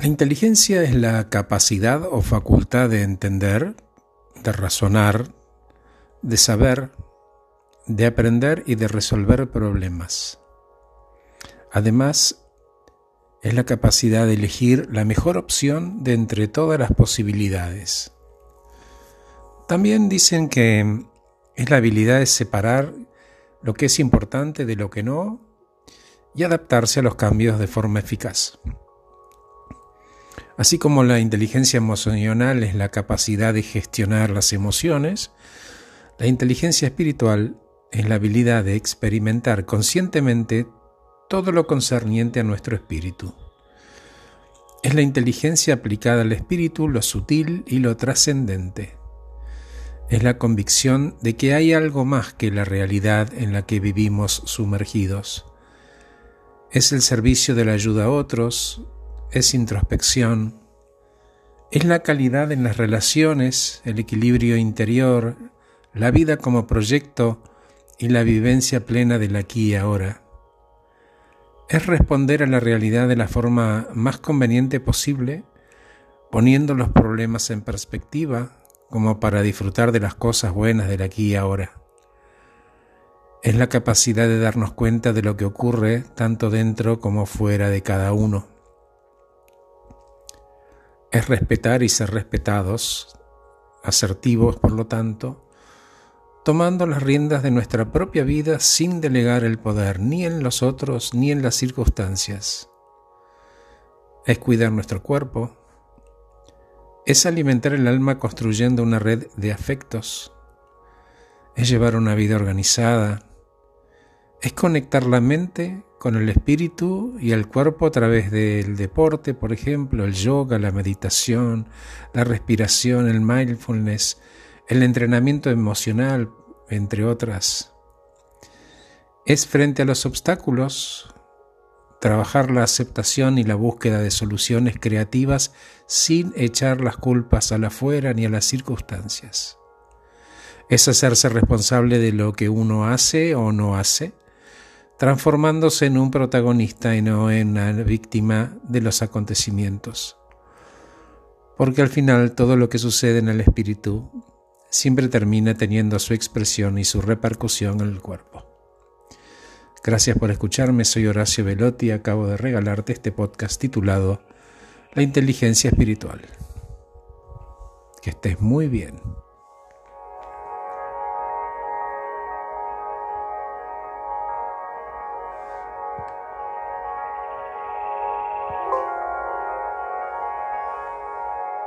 La inteligencia es la capacidad o facultad de entender, de razonar, de saber, de aprender y de resolver problemas. Además, es la capacidad de elegir la mejor opción de entre todas las posibilidades. También dicen que es la habilidad de separar lo que es importante de lo que no y adaptarse a los cambios de forma eficaz. Así como la inteligencia emocional es la capacidad de gestionar las emociones, la inteligencia espiritual es la habilidad de experimentar conscientemente todo lo concerniente a nuestro espíritu. Es la inteligencia aplicada al espíritu lo sutil y lo trascendente. Es la convicción de que hay algo más que la realidad en la que vivimos sumergidos. Es el servicio de la ayuda a otros, es introspección, es la calidad en las relaciones, el equilibrio interior, la vida como proyecto y la vivencia plena del aquí y ahora. Es responder a la realidad de la forma más conveniente posible, poniendo los problemas en perspectiva como para disfrutar de las cosas buenas del aquí y ahora. Es la capacidad de darnos cuenta de lo que ocurre tanto dentro como fuera de cada uno es respetar y ser respetados, asertivos por lo tanto, tomando las riendas de nuestra propia vida sin delegar el poder ni en los otros ni en las circunstancias. Es cuidar nuestro cuerpo, es alimentar el alma construyendo una red de afectos, es llevar una vida organizada, es conectar la mente con el espíritu y el cuerpo a través del deporte, por ejemplo, el yoga, la meditación, la respiración, el mindfulness, el entrenamiento emocional, entre otras. Es frente a los obstáculos trabajar la aceptación y la búsqueda de soluciones creativas sin echar las culpas a la afuera ni a las circunstancias. Es hacerse responsable de lo que uno hace o no hace transformándose en un protagonista y no en una víctima de los acontecimientos. Porque al final todo lo que sucede en el espíritu siempre termina teniendo su expresión y su repercusión en el cuerpo. Gracias por escucharme, soy Horacio Velotti y acabo de regalarte este podcast titulado La inteligencia espiritual. Que estés muy bien.